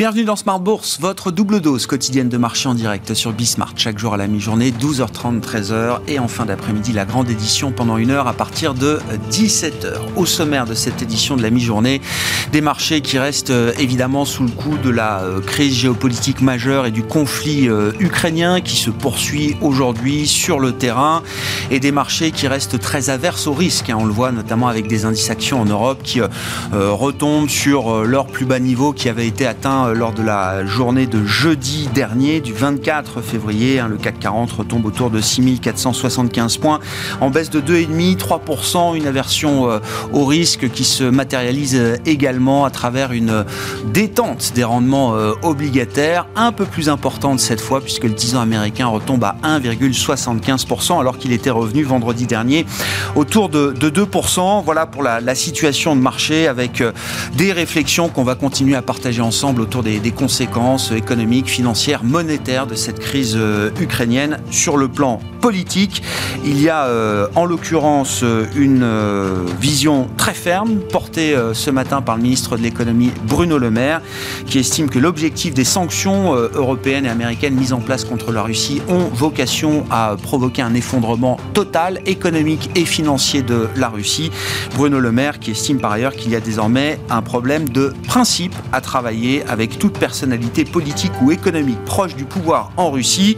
Bienvenue dans Smart Bourse, votre double dose quotidienne de marché en direct sur Bismart. Chaque jour à la mi-journée, 12h30, 13h. Et en fin d'après-midi, la grande édition pendant une heure à partir de 17h. Au sommaire de cette édition de la mi-journée, des marchés qui restent euh, évidemment sous le coup de la euh, crise géopolitique majeure et du conflit euh, ukrainien qui se poursuit aujourd'hui sur le terrain. Et des marchés qui restent très averses au risque. Hein. On le voit notamment avec des indices actions en Europe qui retombent sur leur plus bas niveau qui avait été atteint euh, lors de la journée de jeudi dernier, du 24 février. Hein, le CAC 40 retombe autour de 6475 points, en baisse de 2,5, 3%, une aversion euh, au risque qui se matérialise euh, également à travers une détente des rendements obligataires, un peu plus importante cette fois, puisque le 10 ans américain retombe à 1,75%, alors qu'il était revenu vendredi dernier autour de, 2%. Voilà pour la, la situation de marché, avec des réflexions qu'on va continuer à partager ensemble autour des, conséquences économiques, financières, monétaires de cette crise euh, ukrainienne sur le plan politique. Il y a euh, en l'occurrence une euh, vision très ferme portée ce matin par le ministre de l'économie Bruno Le Maire qui estime que l'objectif des sanctions européennes et américaines mises en place contre la Russie ont vocation à provoquer un effondrement total économique et financier de la Russie. Bruno Le Maire qui estime par ailleurs qu'il y a désormais un problème de principe à travailler avec toute personnalité politique ou économique proche du pouvoir en Russie.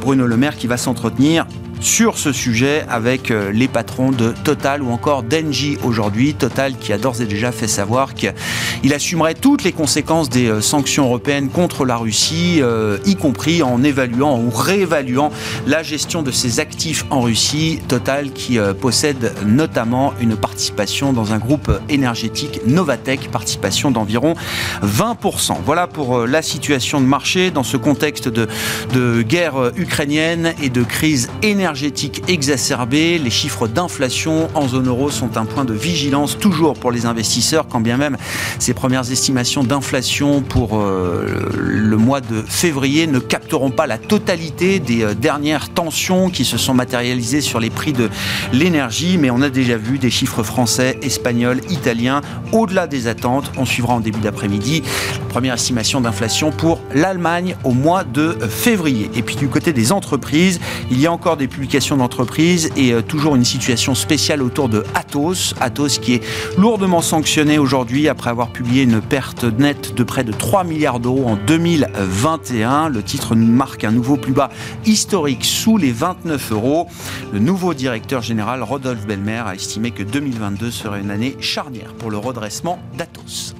Bruno Le Maire qui va s'entretenir sur ce sujet avec euh, les patrons de Total ou encore d'Engie aujourd'hui. Total qui a d'ores et déjà fait savoir qu'il assumerait toutes les conséquences des euh, sanctions européennes contre la Russie, euh, y compris en évaluant ou réévaluant la gestion de ses actifs en Russie. Total qui possède notamment une participation dans un groupe énergétique Novatech, participation d'environ 20%. Voilà pour la situation de marché dans ce contexte de, de guerre ukrainienne et de crise énergétique énergétique exacerbée. Les chiffres d'inflation en zone euro sont un point de vigilance toujours pour les investisseurs, quand bien même ces premières estimations d'inflation pour euh, le mois de février ne capteront pas la totalité des euh, dernières tensions qui se sont matérialisées sur les prix de l'énergie. Mais on a déjà vu des chiffres français, espagnols, italiens au-delà des attentes. On suivra en début d'après-midi la première estimation d'inflation pour l'Allemagne au mois de février. Et puis du côté des entreprises, il y a encore des publication d'entreprise et euh, toujours une situation spéciale autour de Atos. Atos qui est lourdement sanctionné aujourd'hui après avoir publié une perte nette de près de 3 milliards d'euros en 2021. Le titre marque un nouveau plus bas historique sous les 29 euros. Le nouveau directeur général Rodolphe Belmer a estimé que 2022 serait une année charnière pour le redressement d'Atos.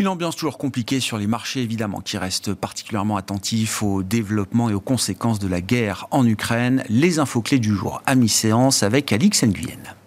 Une ambiance toujours compliquée sur les marchés, évidemment, qui reste particulièrement attentif au développement et aux conséquences de la guerre en Ukraine. Les infos clés du jour à mi-séance avec Alix Nguyen.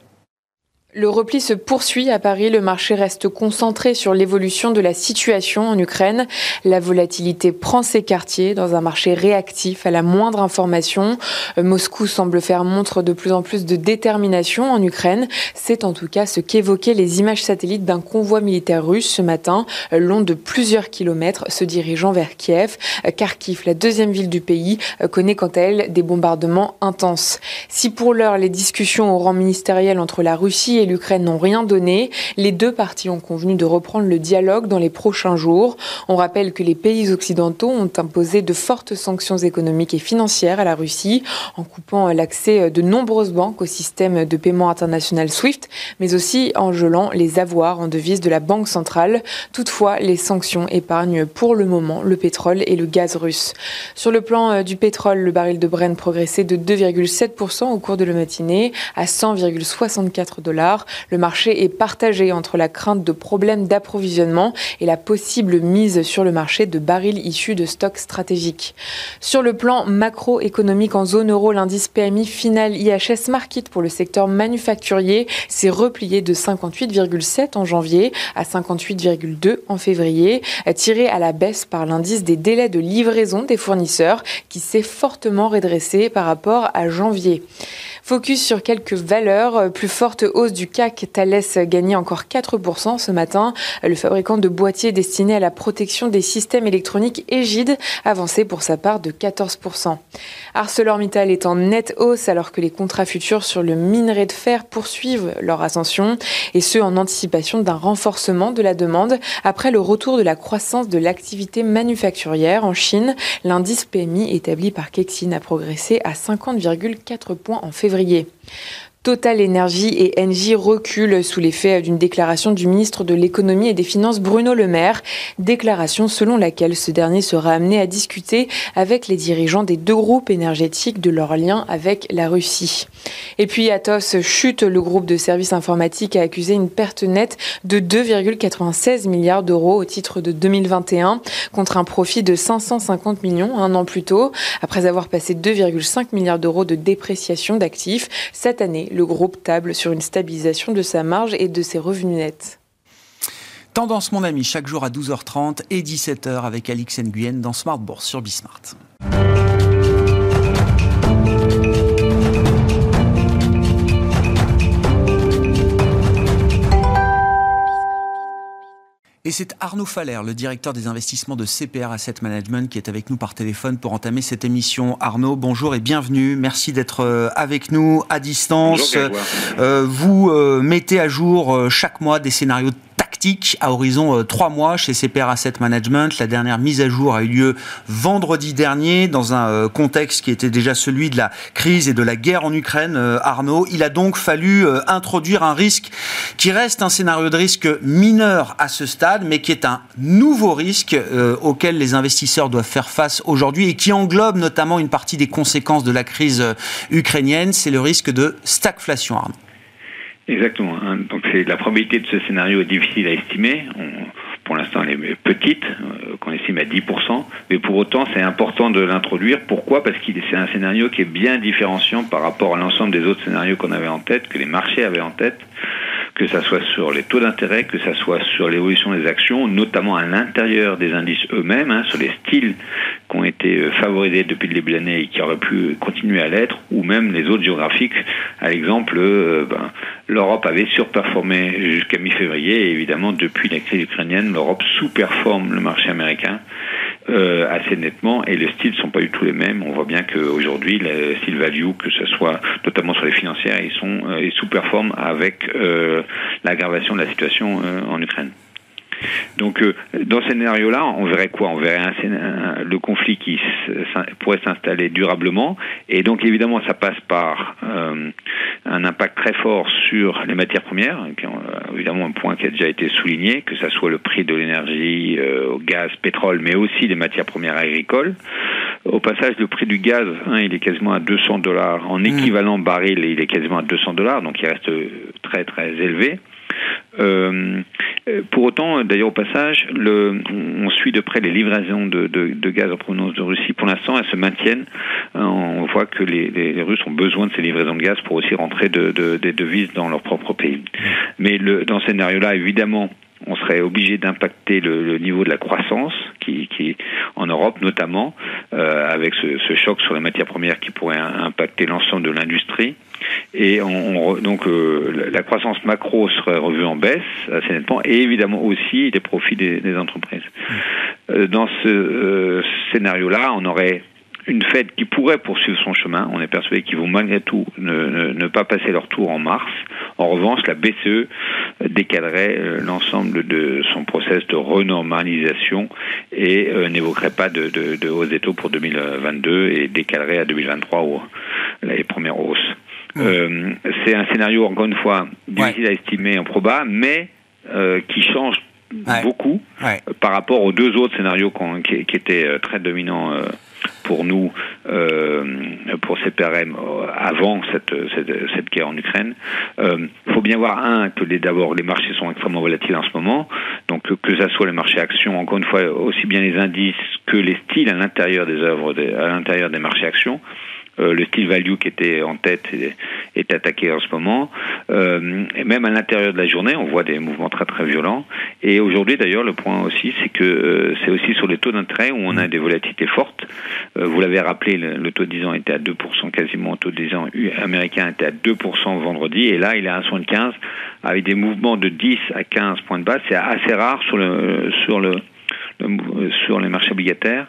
Le repli se poursuit à Paris. Le marché reste concentré sur l'évolution de la situation en Ukraine. La volatilité prend ses quartiers dans un marché réactif à la moindre information. Euh, Moscou semble faire montre de plus en plus de détermination en Ukraine. C'est en tout cas ce qu'évoquaient les images satellites d'un convoi militaire russe ce matin, euh, long de plusieurs kilomètres, se dirigeant vers Kiev. Euh, Kharkiv, la deuxième ville du pays, connaît quant à elle des bombardements intenses. Si pour l'heure les discussions au rang ministériel entre la Russie l'Ukraine n'ont rien donné. Les deux parties ont convenu de reprendre le dialogue dans les prochains jours. On rappelle que les pays occidentaux ont imposé de fortes sanctions économiques et financières à la Russie en coupant l'accès de nombreuses banques au système de paiement international SWIFT, mais aussi en gelant les avoirs en devise de la Banque centrale. Toutefois, les sanctions épargnent pour le moment le pétrole et le gaz russe. Sur le plan euh, du pétrole, le baril de Brent progressait de 2,7% au cours de la matinée à 100,64 dollars. Le marché est partagé entre la crainte de problèmes d'approvisionnement et la possible mise sur le marché de barils issus de stocks stratégiques. Sur le plan macroéconomique en zone euro, l'indice PMI final IHS Market pour le secteur manufacturier s'est replié de 58,7 en janvier à 58,2 en février, tiré à la baisse par l'indice des délais de livraison des fournisseurs qui s'est fortement redressé par rapport à janvier. Focus sur quelques valeurs, plus forte hausse du du CAC, Thales gagnait encore 4% ce matin. Le fabricant de boîtiers destiné à la protection des systèmes électroniques Égide avançait pour sa part de 14%. ArcelorMittal est en nette hausse alors que les contrats futurs sur le minerai de fer poursuivent leur ascension et ce en anticipation d'un renforcement de la demande après le retour de la croissance de l'activité manufacturière en Chine. L'indice PMI établi par Kexin a progressé à 50,4 points en février. Total Energy et Engie reculent sous l'effet d'une déclaration du ministre de l'économie et des finances Bruno Le Maire, déclaration selon laquelle ce dernier sera amené à discuter avec les dirigeants des deux groupes énergétiques de leur lien avec la Russie. Et puis Atos chute, le groupe de services informatiques a accusé une perte nette de 2,96 milliards d'euros au titre de 2021 contre un profit de 550 millions un an plus tôt. Après avoir passé 2,5 milliards d'euros de dépréciation d'actifs, cette année, le groupe table sur une stabilisation de sa marge et de ses revenus nets. Tendance, mon ami, chaque jour à 12h30 et 17h avec Alix Nguyen dans Smart Bourse sur Bismart. Et c'est Arnaud Faller, le directeur des investissements de CPR Asset Management, qui est avec nous par téléphone pour entamer cette émission. Arnaud, bonjour et bienvenue. Merci d'être euh, avec nous à distance. Euh, vous euh, mettez à jour chaque mois des scénarios à horizon euh, trois mois chez CPR Asset Management. La dernière mise à jour a eu lieu vendredi dernier dans un euh, contexte qui était déjà celui de la crise et de la guerre en Ukraine. Euh, Arnaud, il a donc fallu introduire un risque qui reste un scénario de risque mineur à ce stade, mais qui est un nouveau risque auquel les investisseurs doivent faire face aujourd'hui et qui englobe notamment une partie des conséquences de la crise ukrainienne. C'est le risque de stagflation, Arnaud. Exactement. Hein. Donc la probabilité de ce scénario est difficile à estimer. pour l'instant, elle est petite, euh, qu'on estime à 10%, mais pour autant, c'est important de l'introduire. Pourquoi? Parce que c'est un scénario qui est bien différenciant par rapport à l'ensemble des autres scénarios qu'on avait en tête, que les marchés avaient en tête que ça soit sur les taux d'intérêt, que ça soit sur l'évolution des actions, notamment à l'intérieur des indices eux-mêmes, hein, sur les styles qui ont été euh, favorisés depuis le début de l'année et qui auraient pu continuer à l'être, ou même les autres géographiques. À l'exemple, euh, ben, l'Europe avait surperformé jusqu'à mi-février, et évidemment, depuis la crise ukrainienne, l'Europe sous-performe le marché américain. Euh, assez nettement et les styles sont pas du tout les mêmes. On voit bien qu'aujourd'hui, le style value, que ce soit notamment sur les financières, ils sont euh, ils sous-performent avec euh, l'aggravation de la situation en Ukraine. Donc, euh, dans ce scénario-là, on verrait quoi? On verrait un, le conflit qui pourrait s'installer durablement. Et donc, évidemment, ça passe par euh, un impact très fort sur les matières premières, qui ont, évidemment un point qui a déjà été souligné, que ce soit le prix de l'énergie, euh, gaz, pétrole, mais aussi les matières premières agricoles. Au passage, le prix du gaz, hein, il est quasiment à 200 dollars. En mmh. équivalent baril, il est quasiment à 200 dollars, donc il reste très très élevé. Euh, pour autant, d'ailleurs au passage, on suit de près les livraisons de, gaz en provenance de Russie. Pour l'instant, elles se maintiennent. Euh, on voit que les, Russes ont besoin de ces livraisons de gaz pour aussi rentrer de, des devises dans leur propre pays. Mais dans ce scénario-là, évidemment, on serait obligé d'impacter le, niveau de la croissance qui, qui en Europe notamment euh, avec ce, choc sur les matières premières qui pourrait impacter l'ensemble de l'industrie et on, donc euh, la croissance macro serait revue en baisse assez nettement, et évidemment aussi des profits des, des entreprises. Euh, dans ce euh, scénario-là, on aurait une Fed qui pourrait poursuivre son chemin. On est persuadé qu'ils vont malgré tout ne, ne, pas passer leur tour en mars. En revanche, la BCE décalerait l'ensemble de son process de renormalisation et n'évoquerait pas de, de, de hausse des taux pour 2022 et décalerait à 2023 les premières hausses. Euh, c'est un scénario, encore une fois, difficile à estimer, improbable, mais euh, qui change beaucoup par rapport aux deux autres scénarios qui, qui, étaient euh, très dominants pour nous, pour CPRM, avant cette, cette, guerre en Ukraine. Il faut bien voir, un, que d'abord, les marchés sont extrêmement volatiles en ce moment, donc que ce soit les marchés actions, encore une fois, aussi bien les indices que les styles à l'intérieur des œuvres, à l'intérieur des marchés actions. Euh, le style value qui était en tête est, est attaqué en ce moment. Euh, et même à l'intérieur de la journée, on voit des mouvements très très violents. Et aujourd'hui, d'ailleurs, le point aussi, c'est que euh, c'est aussi sur les taux d'intérêt où on a des volatilités fortes. Euh, vous l'avez rappelé, le, taux de 10 ans était à 2% quasiment, le taux de 10 ans américain était à 2% vendredi, et là, il est à 1,75 avec des mouvements de 10 à 15 points de base. C'est assez rare sur le sur le sur les marchés obligataires.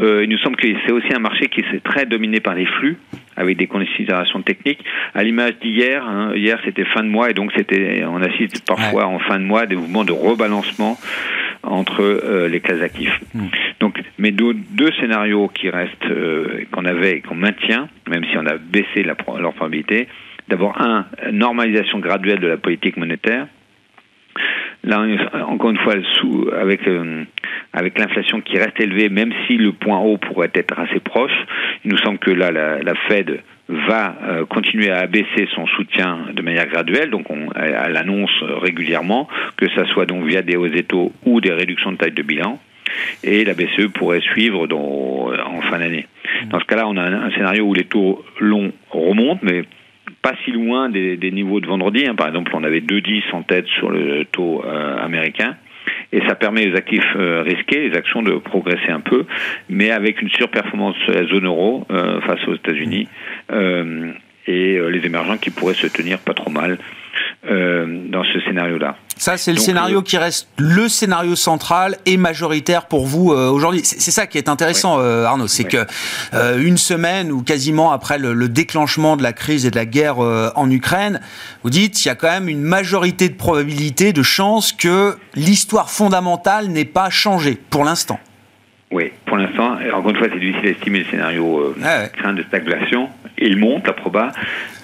Euh, il nous semble que c'est aussi un marché qui est très dominé par les flux, avec des considérations techniques. À l'image d'hier, hein, hier c'était fin de mois et donc c'était, on assiste parfois en fin de mois des mouvements de rebalancement entre euh, les classes actifs. Hmm. Donc, mais deux, deux, scénarios qui restent, euh, qu'on avait et qu'on maintient, même si on a baissé la, leur probabilité. D'abord, un, normalisation graduelle de la politique monétaire. Là, encore une fois, avec euh, avec l'inflation qui reste élevée, même si le point haut pourrait être assez proche, il nous semble que là, la, Fed va euh, continuer à abaisser son soutien de manière graduelle, donc on, elle, l'annonce régulièrement, que ça soit donc via des hausses taux ou des réductions de taille de bilan et la BCE pourrait suivre en fin d'année. Dans ce cas-là, on a un, scénario où les taux longs remontent, mais pas si loin des, niveaux de vendredi. Hein. Par exemple, on avait 2,10 en tête sur le taux euh, américain. Et ça permet aux actifs euh, risqués, les actions, de progresser un peu, mais avec une surperformance de la zone euro euh, face aux États-Unis et les émergents qui pourraient se tenir pas trop mal dans ce scénario-là. Ça, c'est le scénario qui reste le scénario central et majoritaire pour vous euh, aujourd'hui. C'est ça qui est intéressant, euh, Arnaud, c'est que euh, une semaine ou quasiment après le, déclenchement de la crise et de la guerre en Ukraine, vous dites il y a quand même une majorité de probabilité, de chances que l'histoire fondamentale n'ait pas changé pour l'instant. Oui, pour l'instant, encore une fois, c'est difficile d'estimer le scénario euh, crainte de stagflation. Il monte à proba,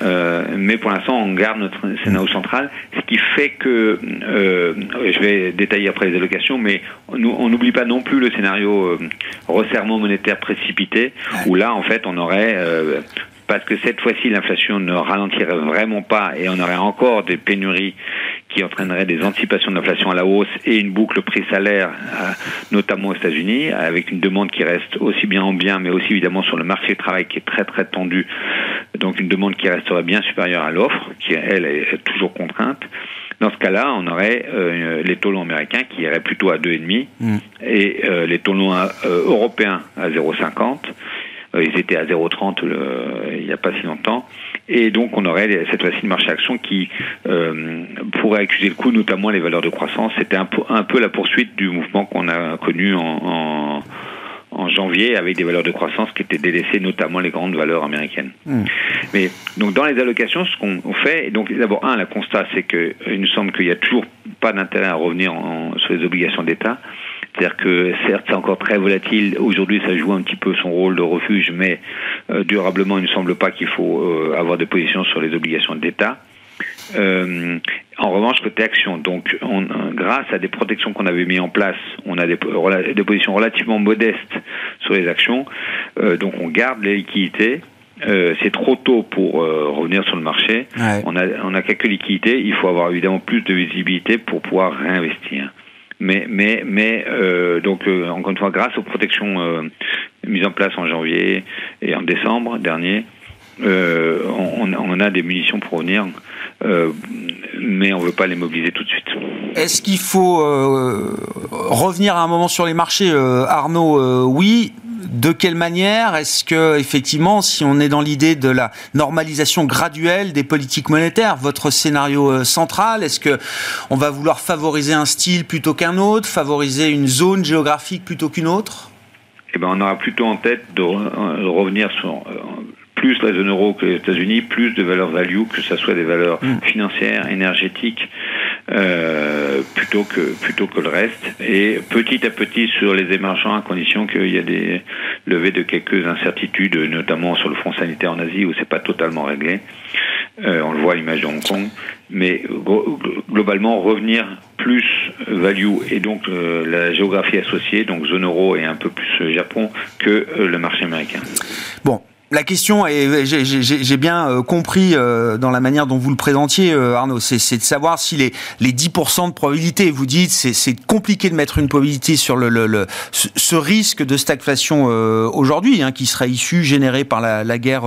euh, mais pour l'instant, on garde notre scénario central, ce qui fait que, euh, je vais détailler après les allocations, mais on n'oublie pas non plus le scénario euh, resserrement monétaire précipité, où là, en fait, on aurait euh, parce que cette fois-ci l'inflation ne ralentirait vraiment pas et on aurait encore des pénuries qui entraîneraient des anticipations d'inflation à la hausse et une boucle prix-salaire, euh, notamment aux États-Unis, avec une demande qui reste aussi bien en bien, mais aussi évidemment sur le marché du travail qui est très très tendu, donc une demande qui resterait bien supérieure à l'offre, qui elle est toujours contrainte. Dans ce cas-là, on aurait euh, les taux longs américains qui iraient plutôt à 2,5 mm. et euh, les taux longs européens à 0,50 euh, ils étaient à 0,30 il n'y a pas si longtemps. Et donc on aurait cette fois-ci une marché action qui euh, pourrait accuser le coup, notamment les valeurs de croissance. C'était un peu, un peu la poursuite du mouvement qu'on a connu en, en, en, janvier avec des valeurs de croissance qui étaient délaissées, notamment les grandes valeurs américaines. Hmm. Mais donc dans les allocations, ce qu'on fait, donc d'abord un, la constat, c'est qu'il nous semble qu'il n'y a toujours pas d'intérêt à revenir en, sur les obligations d'État. C'est-à-dire que certes c'est encore très volatile, aujourd'hui ça joue un petit peu son rôle de refuge, mais euh, durablement il ne semble pas qu'il faut euh, avoir des positions sur les obligations d'État. Euh, en revanche, côté action, donc on, grâce à des protections qu'on avait mis en place, on a des, des positions relativement modestes sur les actions, donc on garde les liquidités. c'est trop tôt pour revenir sur le marché. On, a, on a quelques liquidités. Il faut avoir évidemment plus de visibilité pour pouvoir réinvestir. Mais, mais, mais euh, donc euh, encore une fois, grâce aux protections euh, mises en place en janvier et en décembre dernier, on, on, a des munitions pour venir, mais on ne veut pas les mobiliser tout de suite. Est-ce qu'il faut revenir à un moment sur les marchés, Arnaud? Oui, de quelle manière est-ce que, effectivement, si on est dans l'idée de la normalisation graduelle des politiques monétaires, votre scénario euh, central, est-ce que on va vouloir favoriser un style plutôt qu'un autre, favoriser une zone géographique plutôt qu'une autre? Eh ben, on aura plutôt en tête de, euh, revenir sur euh, plus la zone euro que les États-Unis, plus de valeurs value, que ce soit des valeurs hmm. financières, énergétiques, euh, plutôt que plutôt que le reste. Et petit à petit sur les émergents, à condition qu'il y ait des levées de quelques incertitudes, notamment sur le front sanitaire en Asie où c'est pas totalement réglé. Euh, on le voit à l'image de Hong Kong, mais globalement revenir plus value et donc euh, la géographie associée, donc zone euro et un peu plus Japon que le marché américain. Bon, la question, et j'ai bien euh, compris euh, dans la manière dont vous le présentiez, euh, Arnaud, c'est de savoir si les, les 10% de probabilité, vous dites, c'est compliqué de mettre une probabilité sur le, ce risque de stagflation aujourd'hui, hein, qui serait issu, généré par la, guerre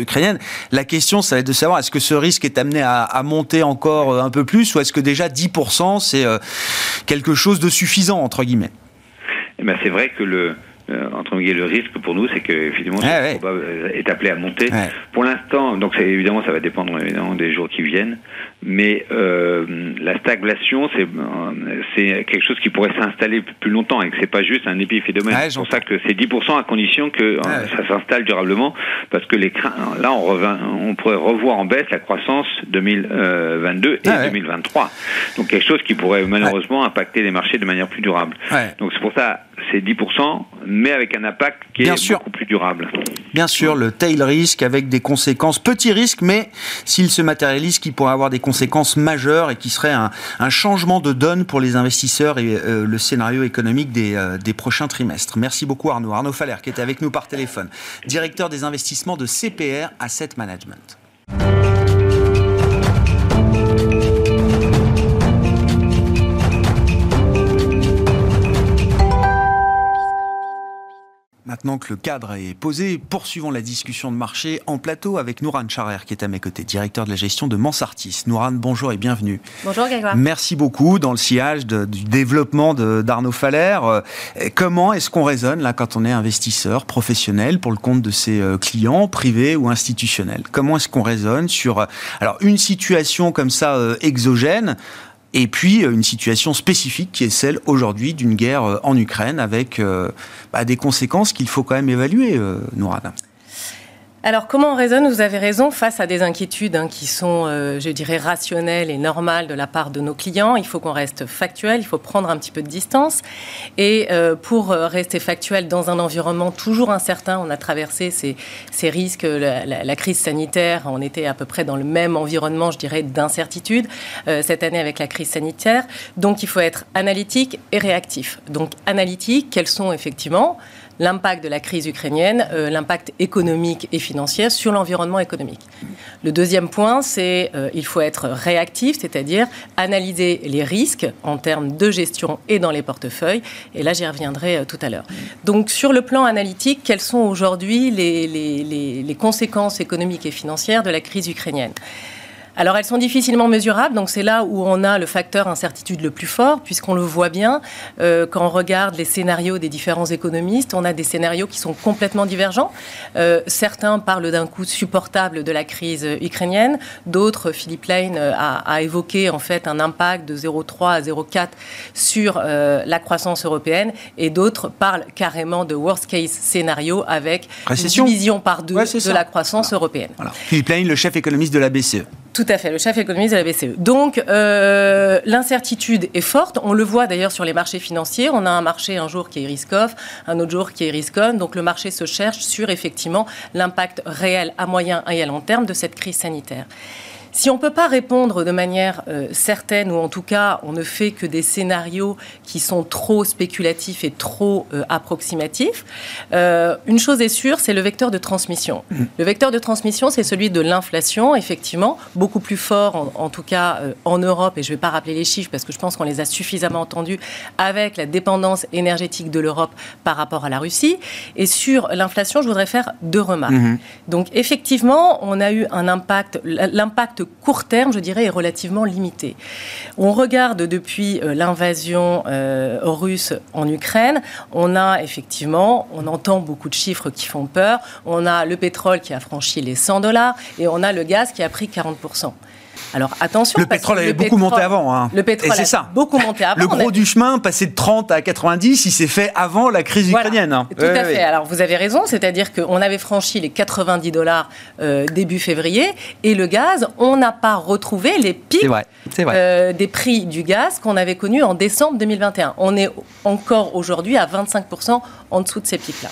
ukrainienne. La question, ça va être de savoir, est-ce que ce risque est amené à, à monter encore un peu plus, ou est-ce que déjà 10%, c'est quelque chose de suffisant, entre guillemets? Eh ben, C'est vrai que le euh, entre guillemets, le risque pour nous, c'est que évidemment, ah, est appelé à monter. Pour l'instant, donc évidemment, ça va dépendre évidemment des jours qui viennent, mais euh, la stagflation, c'est euh, c'est quelque chose qui pourrait s'installer plus longtemps et que c'est pas juste un épiphénomène. c'est pour ça que c'est 10% à condition que ça s'installe durablement, parce que les là, on pourrait revoir en baisse la croissance 2022 et 2023. Donc quelque chose qui pourrait malheureusement impacter les marchés de manière plus durable. Donc c'est pour ça, c'est 10%, mais avec un impact qui est beaucoup plus durable. Bien sûr, le tail risk avec des conséquences, petits risques, mais s'il se matérialise, qui pourrait avoir des conséquences majeures et qui serait un, changement de donne pour les investisseurs et euh, le scénario économique des, euh, des, prochains trimestres. Merci beaucoup Arnaud. Arnaud Faller qui était avec nous par téléphone, directeur des investissements de CPR Asset Management. Maintenant que le cadre est posé, poursuivons la discussion de marché en plateau avec Nouran Charer qui est à mes côtés, directeur de la gestion de Mansartis. Nouran, bonjour et bienvenue. Bonjour Grégoire. Merci beaucoup dans le sillage du développement d'Arnaud Faller. Euh, comment est-ce qu'on raisonne là quand on est investisseur professionnel pour le compte de ses euh, clients, privés ou institutionnels? Comment est-ce qu'on raisonne sur euh, alors une situation comme ça exogène et puis euh, une situation spécifique qui est celle aujourd'hui d'une guerre euh, en Ukraine avec euh, bah, des conséquences qu'il faut quand même évaluer, Nourad. Alors, comment on raisonne? Vous avez raison, face à des inquiétudes hein, qui sont, euh, je dirais, rationnelles et normales de la part de nos clients, il faut qu'on reste factuel, il faut prendre un petit peu de distance. Et euh, pour euh, rester factuel dans un environnement toujours incertain, on a traversé ces, risques, la, crise sanitaire, on était à peu près dans le même environnement, je dirais, d'incertitude cette année avec la crise sanitaire. Donc, il faut être analytique et réactif. Donc, analytique, quels sont effectivement l'impact de la crise ukrainienne, euh, l'impact économique et financier sur l'environnement économique. Le deuxième point, c'est euh, faut être réactif, c'est-à-dire analyser les risques en termes de gestion et dans les portefeuilles. Et là, j'y reviendrai euh, tout à l'heure. Donc, sur le plan analytique, quelles sont aujourd'hui les conséquences économiques et financières de la crise ukrainienne? Alors elles sont difficilement mesurables, donc c'est là où on a le facteur incertitude le plus fort, puisqu'on le voit bien euh, quand on regarde les scénarios des différents économistes, on a des scénarios qui sont complètement divergents. Euh, certains parlent d'un coût supportable de la crise ukrainienne, d'autres, Philippe Lane euh, a, évoqué en fait un impact de 0,3 à 0,4 sur la croissance européenne, et d'autres parlent carrément de worst case scénario avec une division par deux de la croissance européenne. Philippe Lane, le chef économiste de la BCE. Tout à fait, le chef économiste de la BCE. Donc, euh, l'incertitude est forte. On le voit d'ailleurs sur les marchés financiers. On a un marché un jour qui est risk-off, un autre jour qui est risk-on. Donc, le marché se cherche sur effectivement l'impact réel à moyen et à long terme de cette crise sanitaire. Si on ne peut pas répondre de manière euh, certaine, ou en tout cas on ne fait que des scénarios qui sont trop spéculatifs et trop euh, approximatifs, euh, une chose est sûre, c'est le vecteur de transmission. Mmh. Le vecteur de transmission, c'est celui de l'inflation, effectivement, beaucoup plus fort, en, tout cas en Europe, et je ne vais pas rappeler les chiffres parce que je pense qu'on les a suffisamment entendus, avec la dépendance énergétique de l'Europe par rapport à la Russie. Et sur l'inflation, je voudrais faire deux remarques. Mmh. Donc effectivement, on a eu un impact, l'impact court terme, je dirais, est relativement limité. On regarde depuis euh, l'invasion euh, russe en Ukraine, on a effectivement, on entend beaucoup de chiffres qui font peur. On a le pétrole qui a franchi les 100 dollars et on a le gaz qui a pris 40 alors attention. Le pétrole avait beaucoup monté avant. Hein. Le pétrole c'est ça. beaucoup monté avant. Le gros du chemin, passé de 30 à 90, il s'est fait avant la crise ukrainienne. Hein. Tout à fait. Alors vous avez raison, c'est-à-dire qu'on avait franchi les 90 dollars euh, début février et le gaz, on n'a pas retrouvé les pics euh, des prix du gaz qu'on avait connus en décembre 2021. On est encore aujourd'hui à 25% en dessous de ces pics-là.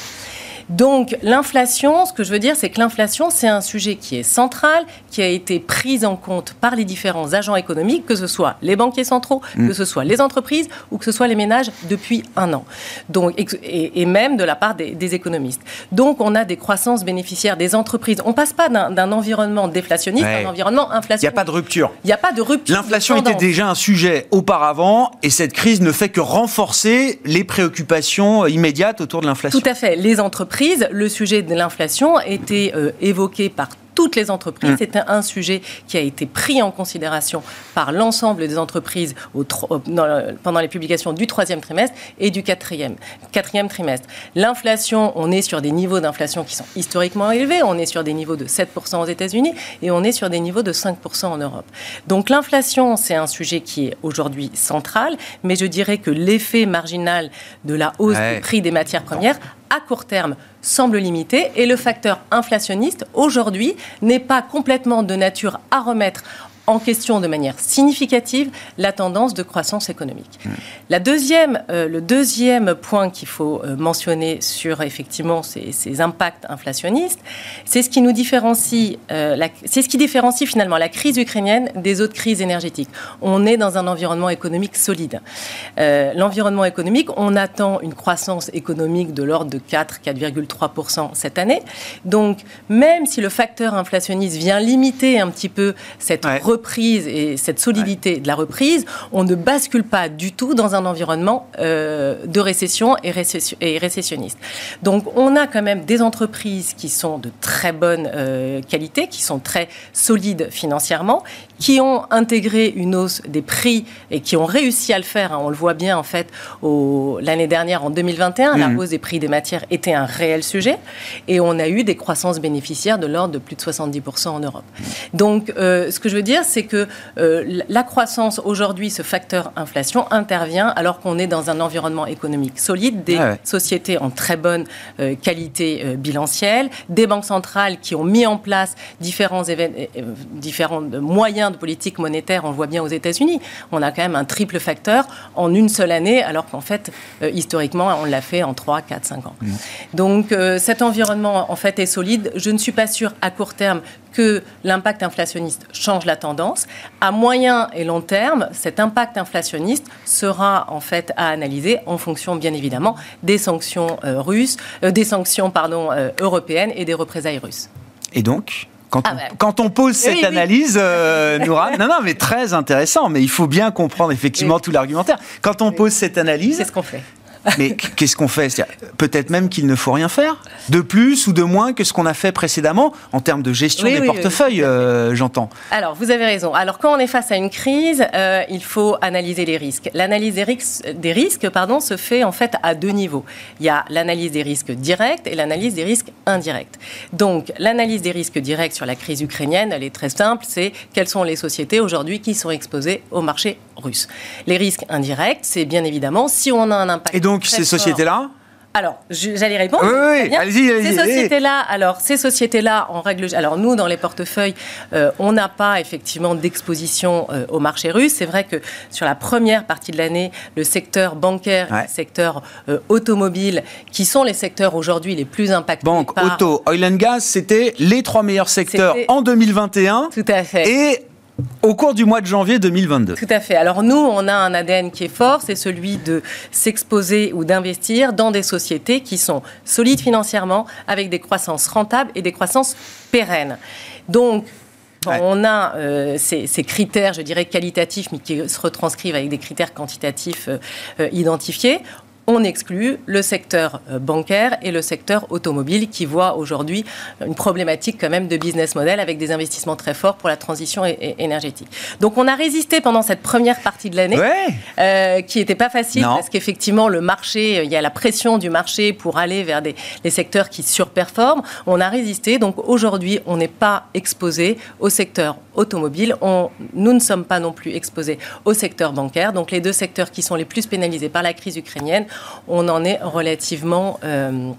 Donc l'inflation, ce que je veux dire, c'est que l'inflation, c'est un sujet qui est central, qui a été pris en compte par les différents agents économiques, que ce soit les banquiers centraux, mm. que ce soit les entreprises ou que ce soit les ménages depuis un an. Donc, et, même de la part des, économistes. Donc on a des croissances bénéficiaires des entreprises. On passe pas d'un environnement déflationniste à un environnement inflationniste. Il n'y a pas de rupture. Il n'y a pas de rupture. L'inflation était déjà un sujet auparavant et cette crise ne fait que renforcer les préoccupations immédiates autour de l'inflation. Tout à fait. Les entreprises, le sujet de l'inflation était euh, évoqué par toutes les entreprises. Mmh. C'était un sujet qui a été pris en considération par l'ensemble des entreprises au, pendant les publications du troisième trimestre et du quatrième, quatrième trimestre. L'inflation, on est sur des niveaux d'inflation qui sont historiquement élevés. On est sur des niveaux de 7% aux États-Unis et on est sur des niveaux de 5% en Europe. Donc l'inflation, c'est un sujet qui est aujourd'hui central, mais je dirais que l'effet marginal de la hausse des prix des matières premières à court terme semble limité et le facteur inflationniste aujourd'hui n'est pas complètement de nature à remettre en question de manière significative la tendance de croissance économique. Mmh. La deuxième, euh, le deuxième point qu'il faut euh, mentionner sur effectivement ces, impacts inflationnistes, c'est ce qui nous différencie, euh, c'est ce qui différencie finalement la crise ukrainienne des autres crises énergétiques. On est dans un environnement économique solide. L'environnement économique, on attend une croissance économique de l'ordre de 4, 4,3% cette année. Donc, même si le facteur inflationniste vient limiter un petit peu cette reprise et cette solidité de la reprise, on ne bascule pas du tout dans un environnement euh, de récession et, récessionniste. Donc on a quand même des entreprises qui sont de très bonne euh, qualité, qui sont très solides financièrement, qui ont intégré une hausse des prix et qui ont réussi à le faire. Hein. on le voit bien en fait l'année dernière, en 2021, la mmh. hausse des prix des matières était un réel sujet et on a eu des croissances bénéficiaires de l'ordre de plus de 70% en Europe. Donc euh, ce que je veux dire, c'est que euh, la croissance aujourd'hui, ce facteur inflation intervient alors qu'on est dans un environnement économique solide, des ah sociétés en très bonne euh, qualité bilancielle, des banques centrales qui ont mis en place différents, différents moyens de politique monétaire. On le voit bien aux États-Unis. On a quand même un triple facteur en une seule année, alors qu'en fait, historiquement, on l'a fait en 3, 4, 5 ans. Mmh. Donc cet environnement, en fait, est solide. Je ne suis pas sûre à court terme que l'impact inflationniste change la tendance. À moyen et long terme, cet impact inflationniste sera en fait à analyser en fonction, bien évidemment, des sanctions euh, russes, euh, des sanctions pardon euh, européennes et des représailles russes. Et donc quand, ah on, quand, on, pose cette analyse, Noura, non, non, mais très intéressant, mais il faut bien comprendre effectivement tout l'argumentaire. Quand on pose cette analyse, c'est ce qu'on fait. Mais qu'est-ce qu'on fait? Peut-être même qu'il ne faut rien faire De plus ou de moins que ce qu'on a fait précédemment en termes de gestion des portefeuilles, euh, j'entends. Alors, vous avez raison. Alors, quand on est face à une crise, euh, il faut analyser les risques. L'analyse des risques, des risques pardon, se fait en fait à deux niveaux. Il y a l'analyse des risques directs et l'analyse des risques indirects. Donc, l'analyse des risques directs sur la crise ukrainienne, elle est très simple. C'est quelles sont les sociétés aujourd'hui qui sont exposées au marché russe. Les risques indirects, c'est bien évidemment si on a un impact donc ces sociétés-là alors, j'allais répondre. Oui, oui allez-y, allez Ces sociétés-là, alors ces sociétés-là, en règle, alors nous dans les portefeuilles, euh, on n'a pas effectivement d'exposition euh, au marché russe. C'est vrai que sur la première partie de l'année, le secteur bancaire, le secteur euh, automobile, qui sont les secteurs aujourd'hui les plus impactés. Banque, auto, oil and gas, c'était les trois meilleurs secteurs en 2021. Tout à fait. Et au cours du mois de janvier 2022. Tout à fait. Alors nous, on a un ADN qui est fort, c'est celui de s'exposer ou d'investir dans des sociétés qui sont solides financièrement, avec des croissances rentables et des croissances pérennes. Donc, On a euh, ces, critères, je dirais, qualitatifs, mais qui se retranscrivent avec des critères quantitatifs euh, euh, identifiés on exclut le secteur euh, bancaire et le secteur automobile qui voit aujourd'hui une problématique quand même de business model avec des investissements très forts pour la transition énergétique. Donc on a résisté pendant cette première partie de l'année euh, qui n'était pas facile parce qu'effectivement le marché, euh, il y a la pression du marché pour aller vers des, les secteurs qui surperforment. On a résisté donc aujourd'hui on n'est pas exposé au secteur automobile. On, nous ne sommes pas non plus exposés au secteur bancaire. Donc les deux secteurs qui sont les plus pénalisés par la crise ukrainienne, on en est relativement... Euh,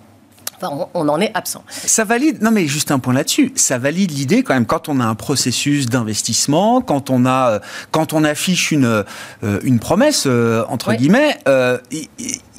on, en est absent. Ça valide, non mais juste un point là-dessus, ça valide l'idée quand même quand on a un processus d'investissement, quand on a, quand on affiche une, euh, une promesse, euh, entre guillemets,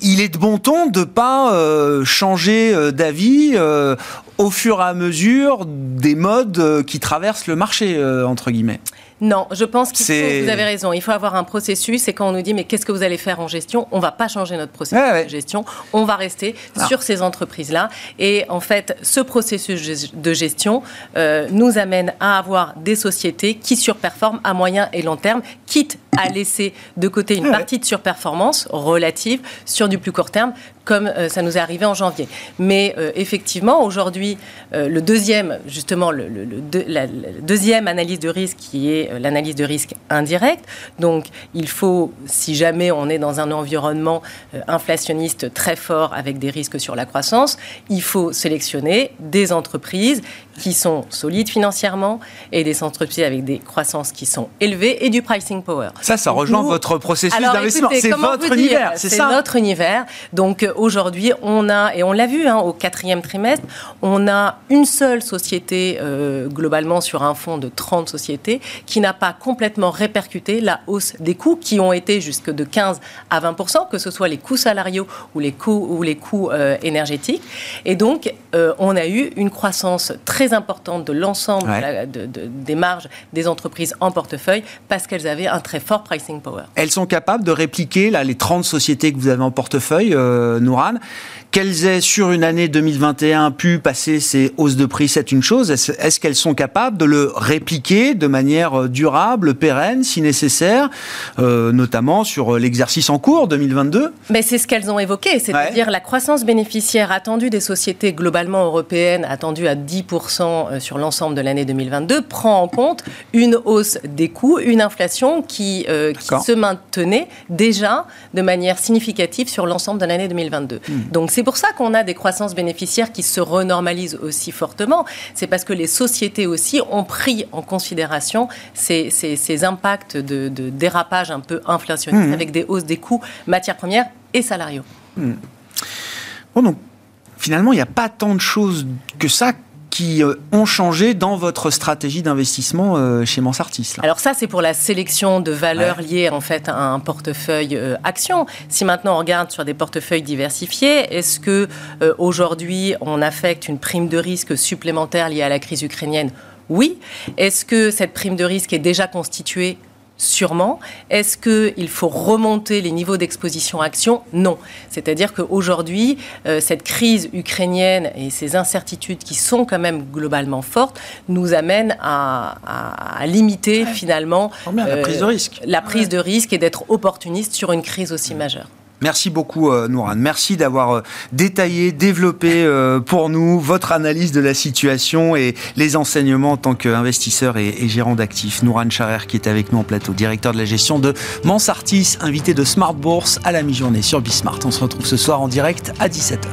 il est de bon ton de pas euh, changer euh, d'avis euh, au fur et à mesure des modes qui traversent le marché, entre guillemets. Non, je pense qu'il faut, vous avez raison, il faut avoir un processus et quand on nous dit mais qu'est-ce que vous allez faire en gestion, on va pas changer notre processus de gestion, on va rester sur ces entreprises-là. Et en fait ce processus de gestion euh, nous amène à avoir des sociétés qui surperforment à moyen et long terme, quitte à laisser de côté une partie de surperformance relative sur du plus court terme comme euh, ça nous est arrivé en janvier. Mais euh, effectivement, aujourd'hui, euh, le deuxième, justement, le, la, deuxième analyse de risque qui est l'analyse de risque indirect. Donc, il faut, si jamais on est dans un environnement inflationniste très fort avec des risques sur la croissance, il faut sélectionner des entreprises qui sont solides financièrement et des entreprises avec des croissances qui sont élevées et du pricing power. Ça, ça rejoint votre processus d'investissement. C'est votre univers, c'est ça notre univers. Donc, aujourd'hui, on a, et on l'a vu hein, au quatrième trimestre, on a une seule société euh, globalement sur un fonds de 30 sociétés qui n'a pas complètement répercuté la hausse des coûts qui ont été jusque de 15 à 20 que ce soit les coûts salariaux ou les coûts, ou les coûts euh, énergétiques. Et donc, euh, on a eu une croissance très importante de l'ensemble des marges des entreprises en portefeuille parce qu'elles avaient un très fort pricing power. Elles sont capables de répliquer là, les 30 sociétés que vous avez en portefeuille, euh, Nouran qu'elles aient sur une année 2021 pu passer ces hausses de prix, c'est une chose. Est-ce qu'elles sont capables de le répliquer de manière euh, durable, pérenne, si nécessaire, euh, notamment sur euh, l'exercice en cours 2022 Mais c'est ce qu'elles ont évoqué, c'est-à-dire la croissance bénéficiaire attendue des sociétés globalement européennes, attendue à 10% sur l'ensemble de l'année 2022, prend en compte une hausse des coûts, une inflation qui, qui se maintenait déjà de manière significative sur l'ensemble de l'année 2022. Hmm. Donc c'est pour ça qu'on a des croissances bénéficiaires qui se renormalisent aussi fortement. C'est parce que les sociétés aussi ont pris en considération ces, impacts de, dérapage un peu inflationniste mmh. avec des hausses des coûts matières premières et salariaux. Mmh. Bon, donc, finalement, il n'y a pas tant de choses que ça qui euh, ont changé dans votre stratégie d'investissement euh, chez Mansartis Alors ça, c'est pour la sélection de valeurs liées en fait à un portefeuille euh, action. Si maintenant on regarde sur des portefeuilles diversifiés, est-ce que aujourd'hui on affecte une prime de risque supplémentaire liée à la crise ukrainienne? Oui. Est-ce que cette prime de risque est déjà constituée? Sûrement. Est-ce qu'il faut remonter les niveaux d'exposition action? Non. C'est-à-dire qu'aujourd'hui, euh, cette crise ukrainienne et ces incertitudes qui sont quand même globalement fortes nous amènent à, limiter finalement la prise de risque. La prise de risque et d'être opportuniste sur une crise aussi majeure. Merci beaucoup, euh, Nourane. Merci d'avoir euh, détaillé, développé euh, pour nous votre analyse de la situation et les enseignements en tant qu'investisseur et, gérant d'actifs. Nouran Charer, qui est avec nous en plateau, directeur de la gestion de Mansartis, invité de Smart Bourse à la mi-journée sur Bismart. On se retrouve ce soir en direct à 17h.